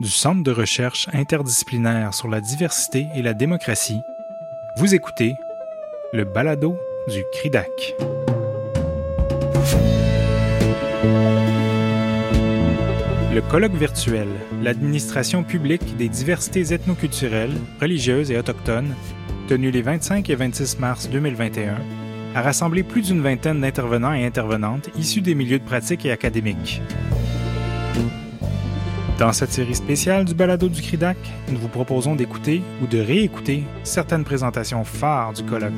du Centre de recherche interdisciplinaire sur la diversité et la démocratie, vous écoutez le balado du CRIDAC. Le colloque virtuel L'administration publique des diversités ethnoculturelles, religieuses et autochtones, tenu les 25 et 26 mars 2021, a rassemblé plus d'une vingtaine d'intervenants et intervenantes issus des milieux de pratique et académiques. Dans cette série spéciale du balado du CRIDAC, nous vous proposons d'écouter ou de réécouter certaines présentations phares du colloque.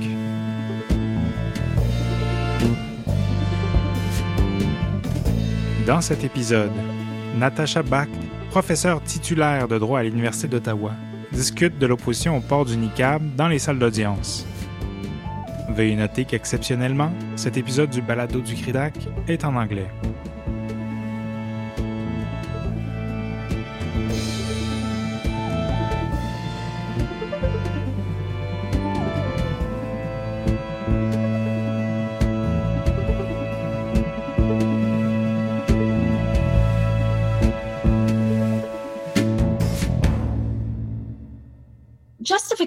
Dans cet épisode, Natacha Bach, professeure titulaire de droit à l'Université d'Ottawa, discute de l'opposition au port du niqab dans les salles d'audience. Veuillez noter qu'exceptionnellement, cet épisode du balado du CRIDAC est en anglais.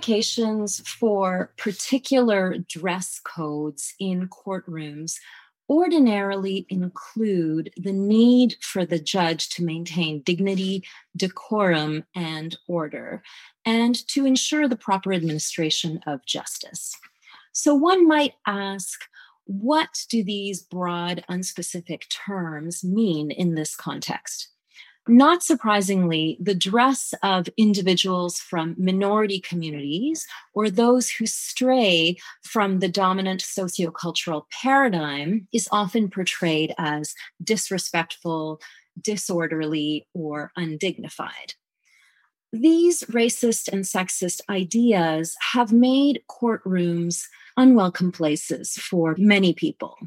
Justifications for particular dress codes in courtrooms ordinarily include the need for the judge to maintain dignity, decorum, and order, and to ensure the proper administration of justice. So one might ask, what do these broad, unspecific terms mean in this context? Not surprisingly, the dress of individuals from minority communities or those who stray from the dominant sociocultural paradigm is often portrayed as disrespectful, disorderly, or undignified. These racist and sexist ideas have made courtrooms unwelcome places for many people.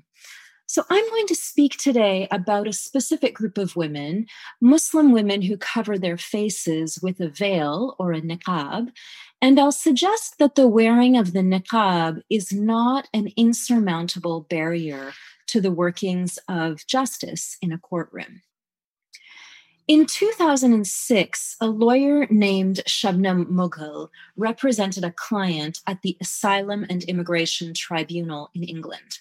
So, I'm going to speak today about a specific group of women, Muslim women who cover their faces with a veil or a niqab. And I'll suggest that the wearing of the niqab is not an insurmountable barrier to the workings of justice in a courtroom. In 2006, a lawyer named Shabnam Mughal represented a client at the Asylum and Immigration Tribunal in England.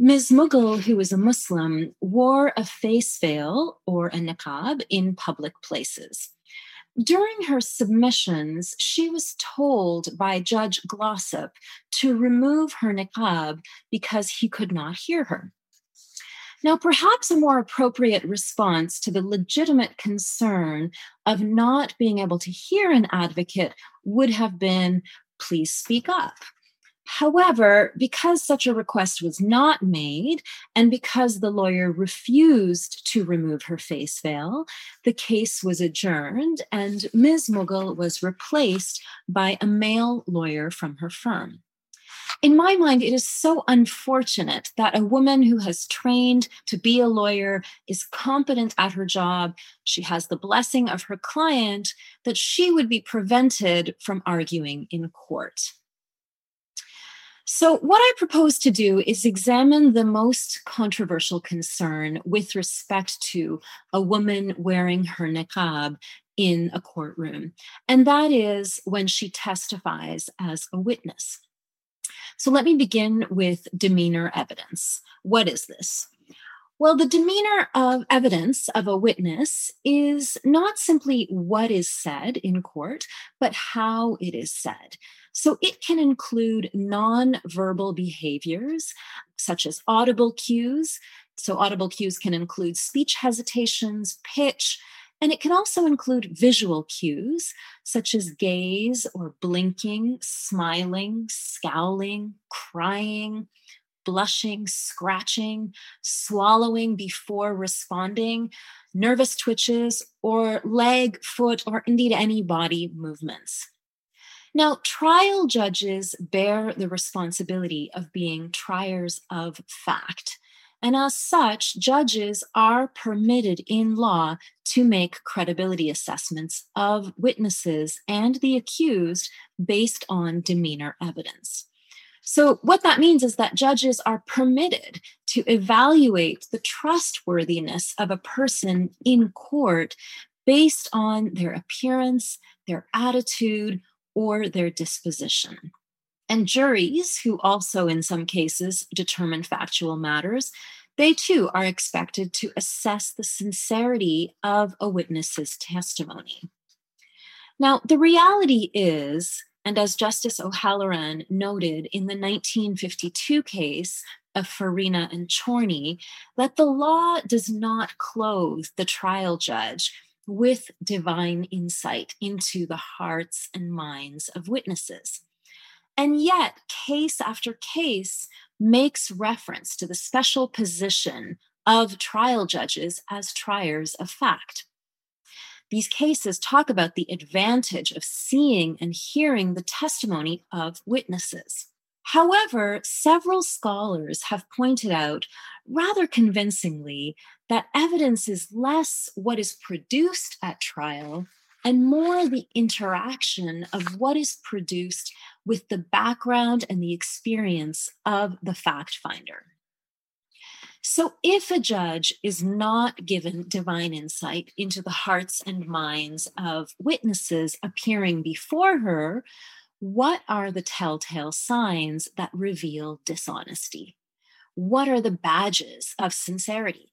Ms. Mughal, who was a Muslim, wore a face veil or a niqab in public places. During her submissions, she was told by Judge Glossop to remove her niqab because he could not hear her. Now, perhaps a more appropriate response to the legitimate concern of not being able to hear an advocate would have been please speak up However, because such a request was not made, and because the lawyer refused to remove her face veil, the case was adjourned, and Ms. Mughal was replaced by a male lawyer from her firm. In my mind, it is so unfortunate that a woman who has trained to be a lawyer is competent at her job, she has the blessing of her client, that she would be prevented from arguing in court. So, what I propose to do is examine the most controversial concern with respect to a woman wearing her niqab in a courtroom, and that is when she testifies as a witness. So, let me begin with demeanor evidence. What is this? Well, the demeanor of evidence of a witness is not simply what is said in court, but how it is said. So it can include non-verbal behaviors such as audible cues. So audible cues can include speech hesitations, pitch, and it can also include visual cues such as gaze or blinking, smiling, scowling, crying, blushing, scratching, swallowing before responding, nervous twitches, or leg, foot, or indeed any body movements. Now, trial judges bear the responsibility of being triers of fact. And as such, judges are permitted in law to make credibility assessments of witnesses and the accused based on demeanor evidence. So, what that means is that judges are permitted to evaluate the trustworthiness of a person in court based on their appearance, their attitude, or their disposition. And juries, who also in some cases determine factual matters, they too are expected to assess the sincerity of a witness's testimony. Now, the reality is, and as Justice O'Halloran noted in the 1952 case of Faryna and Chorny, that the law does not clothe the trial judge with divine insight into the hearts and minds of witnesses. And yet, case after case makes reference to the special position of trial judges as triers of fact. These cases talk about the advantage of seeing and hearing the testimony of witnesses. However, several scholars have pointed out rather convincingly that evidence is less what is produced at trial and more the interaction of what is produced with the background and the experience of the fact finder. So, if a judge is not given divine insight into the hearts and minds of witnesses appearing before her, what are the telltale signs that reveal dishonesty? What are the badges of sincerity?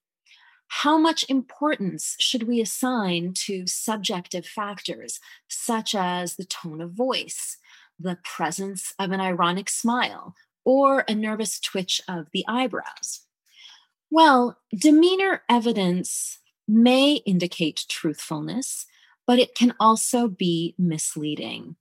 How much importance should we assign to subjective factors such as the tone of voice, the presence of an ironic smile, or a nervous twitch of the eyebrows? Well, demeanor evidence may indicate truthfulness, but it can also be misleading.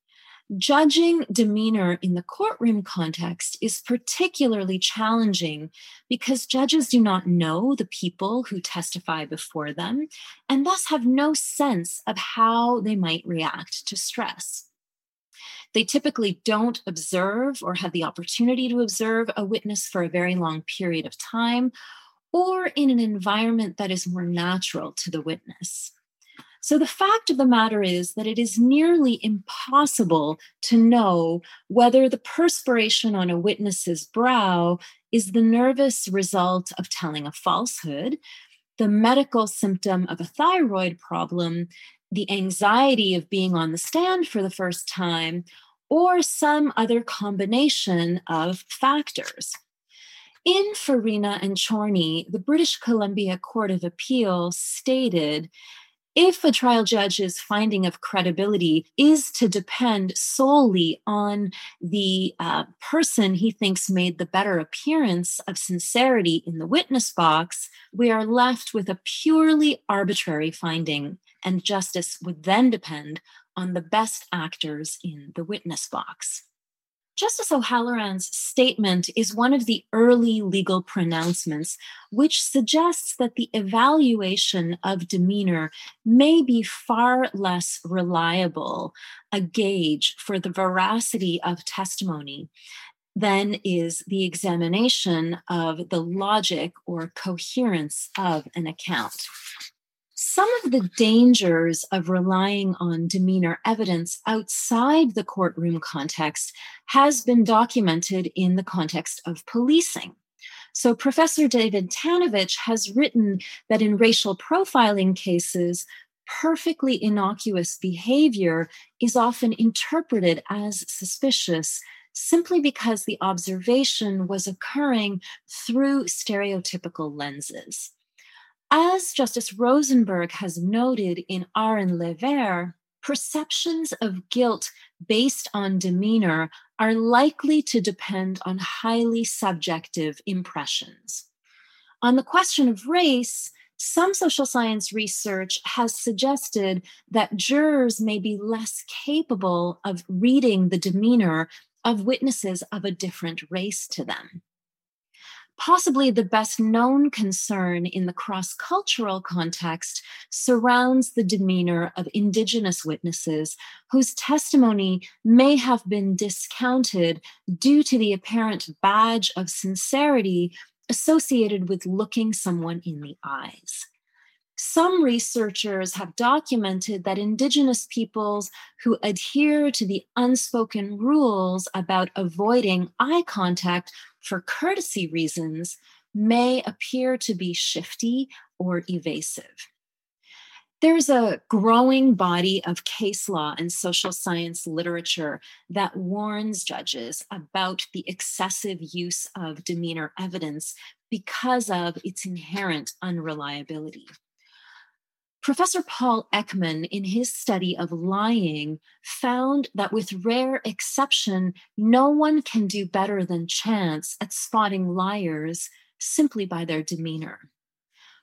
Judging demeanor in the courtroom context is particularly challenging because judges do not know the people who testify before them and thus have no sense of how they might react to stress. They typically don't observe or have the opportunity to observe a witness for a very long period of time or in an environment that is more natural to the witness. So, the fact of the matter is that it is nearly impossible to know whether the perspiration on a witness's brow is the nervous result of telling a falsehood, the medical symptom of a thyroid problem, the anxiety of being on the stand for the first time, or some other combination of factors. In Faryna and Chorny, the British Columbia Court of Appeal stated if a trial judge's finding of credibility is to depend solely on the uh, person he thinks made the better appearance of sincerity in the witness box, we are left with a purely arbitrary finding, and justice would then depend on the best actors in the witness box. Justice O'Halloran's statement is one of the early legal pronouncements, which suggests that the evaluation of demeanor may be far less reliable a gauge for the veracity of testimony than is the examination of the logic or coherence of an account. Some of the dangers of relying on demeanor evidence outside the courtroom context has been documented in the context of policing. So, Professor David Tanovich has written that in racial profiling cases, perfectly innocuous behavior is often interpreted as suspicious simply because the observation was occurring through stereotypical lenses. As Justice Rosenberg has noted in R and Levert, perceptions of guilt based on demeanor are likely to depend on highly subjective impressions. On the question of race, some social science research has suggested that jurors may be less capable of reading the demeanor of witnesses of a different race to them. Possibly the best known concern in the cross cultural context surrounds the demeanor of Indigenous witnesses whose testimony may have been discounted due to the apparent badge of sincerity associated with looking someone in the eyes. Some researchers have documented that Indigenous peoples who adhere to the unspoken rules about avoiding eye contact for courtesy reasons may appear to be shifty or evasive. There's a growing body of case law and social science literature that warns judges about the excessive use of demeanor evidence because of its inherent unreliability. Professor Paul Ekman, in his study of lying, found that with rare exception, no one can do better than chance at spotting liars simply by their demeanor.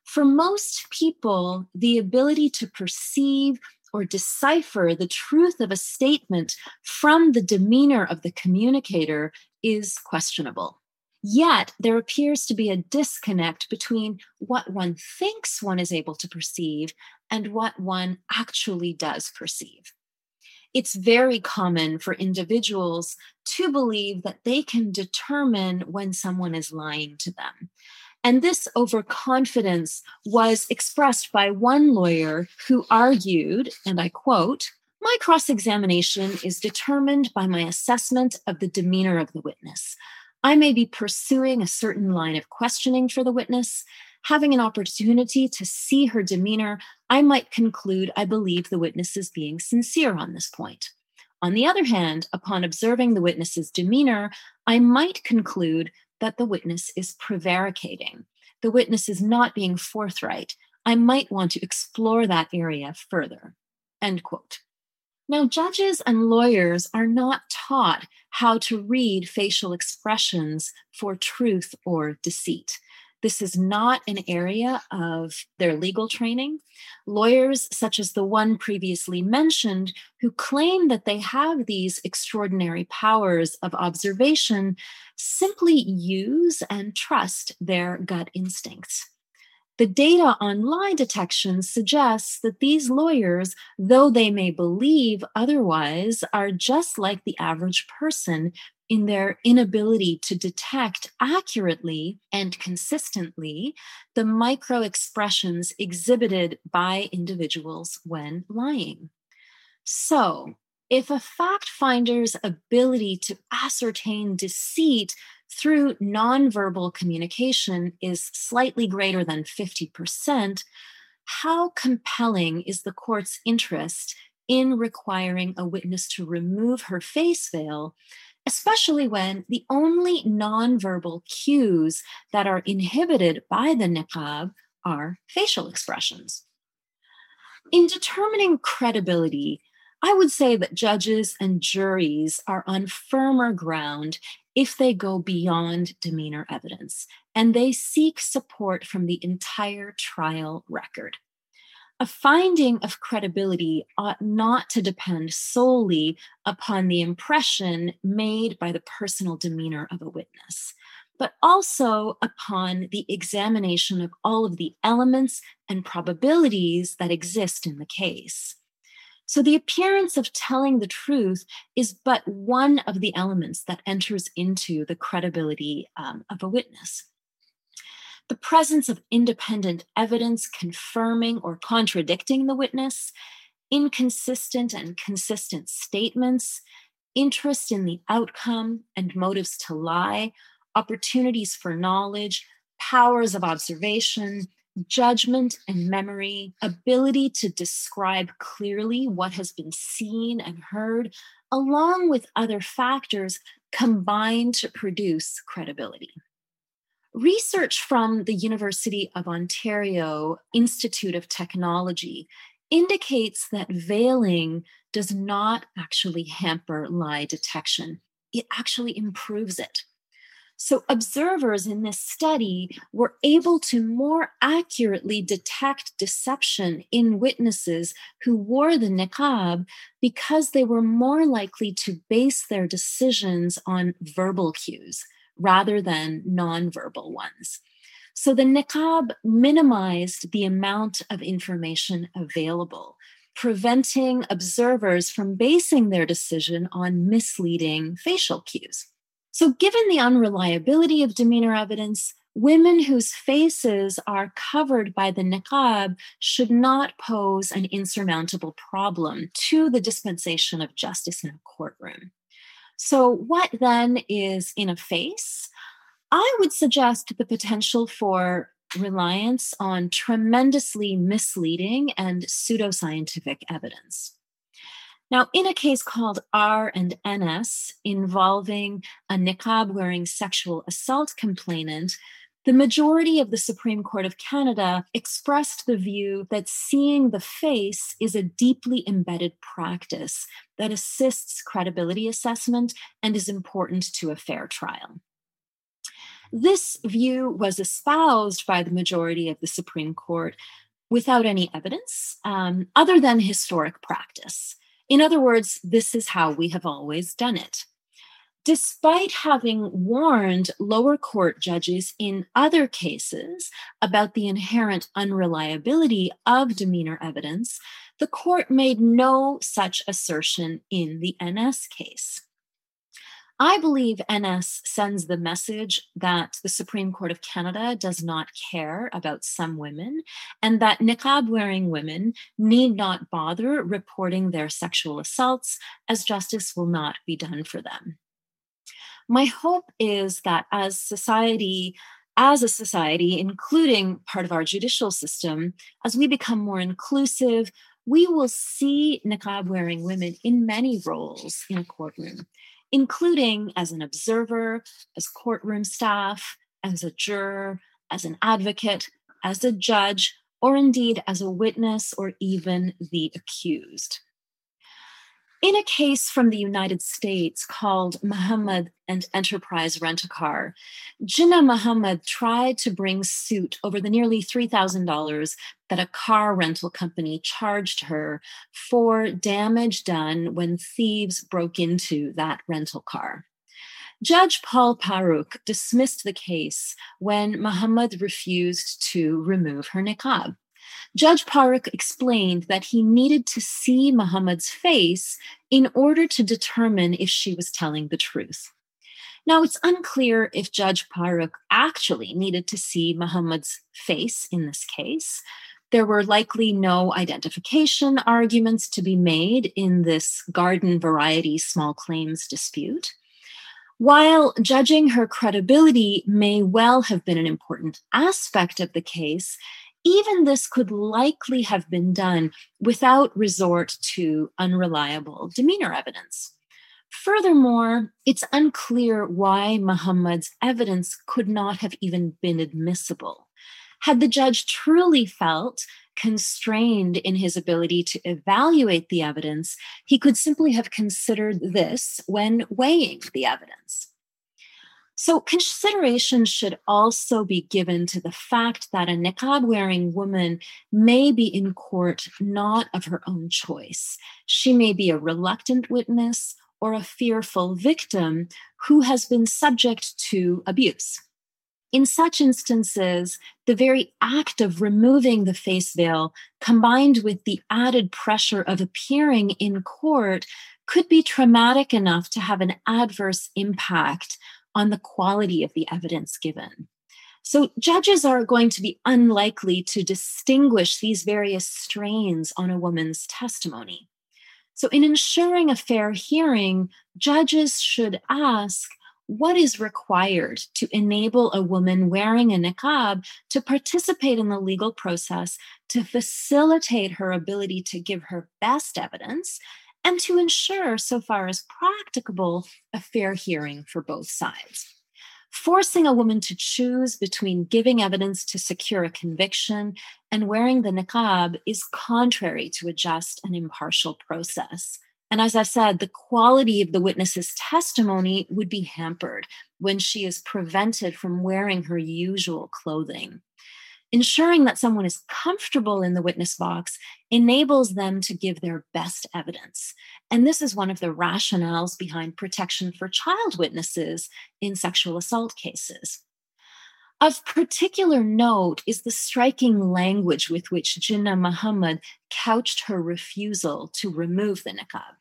For most people, the ability to perceive or decipher the truth of a statement from the demeanor of the communicator is questionable. Yet, there appears to be a disconnect between what one thinks one is able to perceive and what one actually does perceive. It's very common for individuals to believe that they can determine when someone is lying to them. And this overconfidence was expressed by one lawyer who argued, and I quote, my cross examination is determined by my assessment of the demeanor of the witness. I may be pursuing a certain line of questioning for the witness. Having an opportunity to see her demeanor, I might conclude I believe the witness is being sincere on this point. On the other hand, upon observing the witness's demeanor, I might conclude that the witness is prevaricating. The witness is not being forthright. I might want to explore that area further. End quote. Now, judges and lawyers are not taught how to read facial expressions for truth or deceit. This is not an area of their legal training. Lawyers, such as the one previously mentioned, who claim that they have these extraordinary powers of observation, simply use and trust their gut instincts. The data on lie detection suggests that these lawyers, though they may believe otherwise, are just like the average person in their inability to detect accurately and consistently the micro expressions exhibited by individuals when lying. So, if a fact finder's ability to ascertain deceit through nonverbal communication is slightly greater than 50%, how compelling is the court's interest in requiring a witness to remove her face veil especially when the only nonverbal cues that are inhibited by the niqab are facial expressions. In determining credibility, I would say that judges and juries are on firmer ground if they go beyond demeanor evidence and they seek support from the entire trial record a finding of credibility ought not to depend solely upon the impression made by the personal demeanor of a witness, but also upon the examination of all of the elements and probabilities that exist in the case. So, the appearance of telling the truth is but one of the elements that enters into the credibility um, of a witness. The presence of independent evidence confirming or contradicting the witness, inconsistent and consistent statements, interest in the outcome and motives to lie, opportunities for knowledge, powers of observation, judgment and memory, ability to describe clearly what has been seen and heard, along with other factors combine to produce credibility. Research from the University of Ontario Institute of Technology indicates that veiling does not actually hamper lie detection, it actually improves it. So, observers in this study were able to more accurately detect deception in witnesses who wore the niqab because they were more likely to base their decisions on verbal cues rather than nonverbal ones. So the niqab minimized the amount of information available, preventing observers from basing their decision on misleading facial cues. So, given the unreliability of demeanor evidence, women whose faces are covered by the niqab should not pose an insurmountable problem to the dispensation of justice in a courtroom. So, what then is in a face? I would suggest the potential for reliance on tremendously misleading and pseudoscientific evidence. Now, in a case called R and NS involving a niqab wearing sexual assault complainant, the majority of the Supreme Court of Canada expressed the view that seeing the face is a deeply embedded practice that assists credibility assessment and is important to a fair trial. This view was espoused by the majority of the Supreme Court without any evidence um, other than historic practice. In other words, this is how we have always done it. Despite having warned lower court judges in other cases about the inherent unreliability of demeanor evidence, the court made no such assertion in the NS case. I believe NS sends the message that the Supreme Court of Canada does not care about some women and that niqab wearing women need not bother reporting their sexual assaults as justice will not be done for them. My hope is that as society, as a society, including part of our judicial system, as we become more inclusive, we will see niqab wearing women in many roles in a courtroom including as an observer, as courtroom staff, as a juror, as an advocate, as a judge, or indeed as a witness or even the accused. In a case from the United States called Muhammad and Enterprise Rent a Car, Ginnnah Muhammad tried to bring suit over the nearly $3,000 that a car rental company charged her for damage done when thieves broke into that rental car. Judge Paul Paruk dismissed the case when Muhammad refused to remove her niqab. Judge Paruk explained that he needed to see Muhammad's face in order to determine if she was telling the truth. Now, it's unclear if Judge Paruk actually needed to see Muhammad's face in this case. There were likely no identification arguments to be made in this garden variety small claims dispute. While judging her credibility may well have been an important aspect of the case, even this could likely have been done without resort to unreliable demeanor evidence. Furthermore, it's unclear why Muhammad's evidence could not have even been admissible. Had the judge truly felt constrained in his ability to evaluate the evidence, he could simply have considered this when weighing the evidence. So, consideration should also be given to the fact that a niqab wearing woman may be in court not of her own choice. She may be a reluctant witness or a fearful victim who has been subject to abuse. In such instances, the very act of removing the face veil, combined with the added pressure of appearing in court, could be traumatic enough to have an adverse impact on the quality of the evidence given. So, judges are going to be unlikely to distinguish these various strains on a woman's testimony. So, in ensuring a fair hearing, judges should ask what is required to enable a woman wearing a niqab to participate in the legal process to facilitate her ability to give her best evidence and to ensure, so far as practicable, a fair hearing for both sides. Forcing a woman to choose between giving evidence to secure a conviction and wearing the niqab is contrary to a just and impartial process. And as I said, the quality of the witness's testimony would be hampered when she is prevented from wearing her usual clothing ensuring that someone is comfortable in the witness box enables them to give their best evidence. And this is one of the rationales behind protection for child witnesses in sexual assault cases. Of particular note is the striking language with which Ginnnah Muhammad couched her refusal to remove the niqab.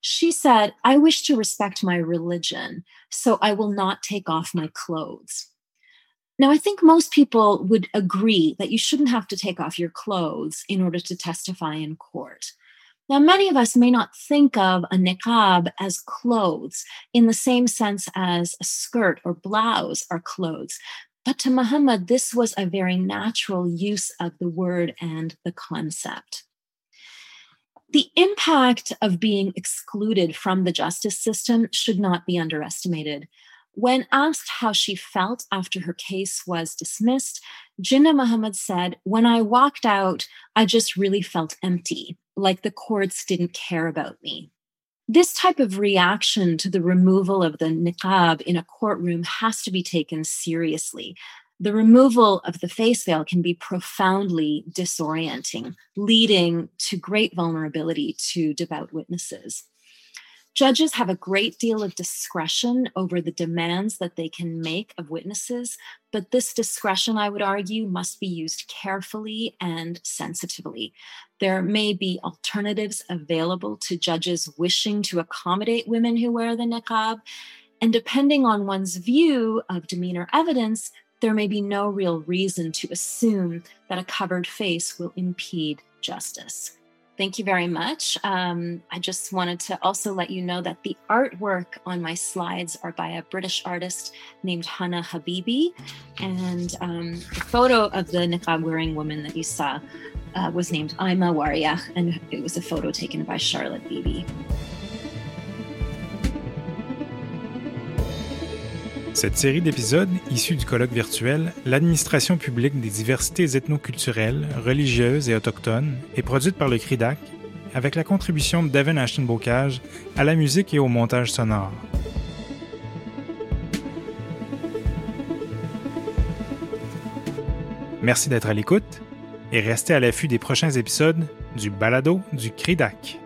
She said, I wish to respect my religion, so I will not take off my clothes. Now, I think most people would agree that you shouldn't have to take off your clothes in order to testify in court. Now, many of us may not think of a niqab as clothes in the same sense as a skirt or blouse are clothes. But to Muhammad, this was a very natural use of the word and the concept. The impact of being excluded from the justice system should not be underestimated. When asked how she felt after her case was dismissed, Ginnnah Muhammad said, When I walked out, I just really felt empty, like the courts didn't care about me. This type of reaction to the removal of the niqab in a courtroom has to be taken seriously. The removal of the face veil can be profoundly disorienting, leading to great vulnerability to devout witnesses. Judges have a great deal of discretion over the demands that they can make of witnesses, but this discretion, I would argue, must be used carefully and sensitively. There may be alternatives available to judges wishing to accommodate women who wear the niqab, and depending on one's view of demeanor evidence, there may be no real reason to assume that a covered face will impede justice. Thank you very much. Um, I just wanted to also let you know that the artwork on my slides are by a British artist named Hannah Habibi. And um, the photo of the niqab wearing woman that you saw uh, was named Ima Waria, and it was a photo taken by Charlotte Beebe. Cette série d'épisodes, issus du colloque virtuel L'administration publique des diversités ethnoculturelles, religieuses et autochtones, est produite par le CRIDAC avec la contribution de Devin Ashton-Bocage à la musique et au montage sonore. Merci d'être à l'écoute et restez à l'affût des prochains épisodes du Balado du CRIDAC.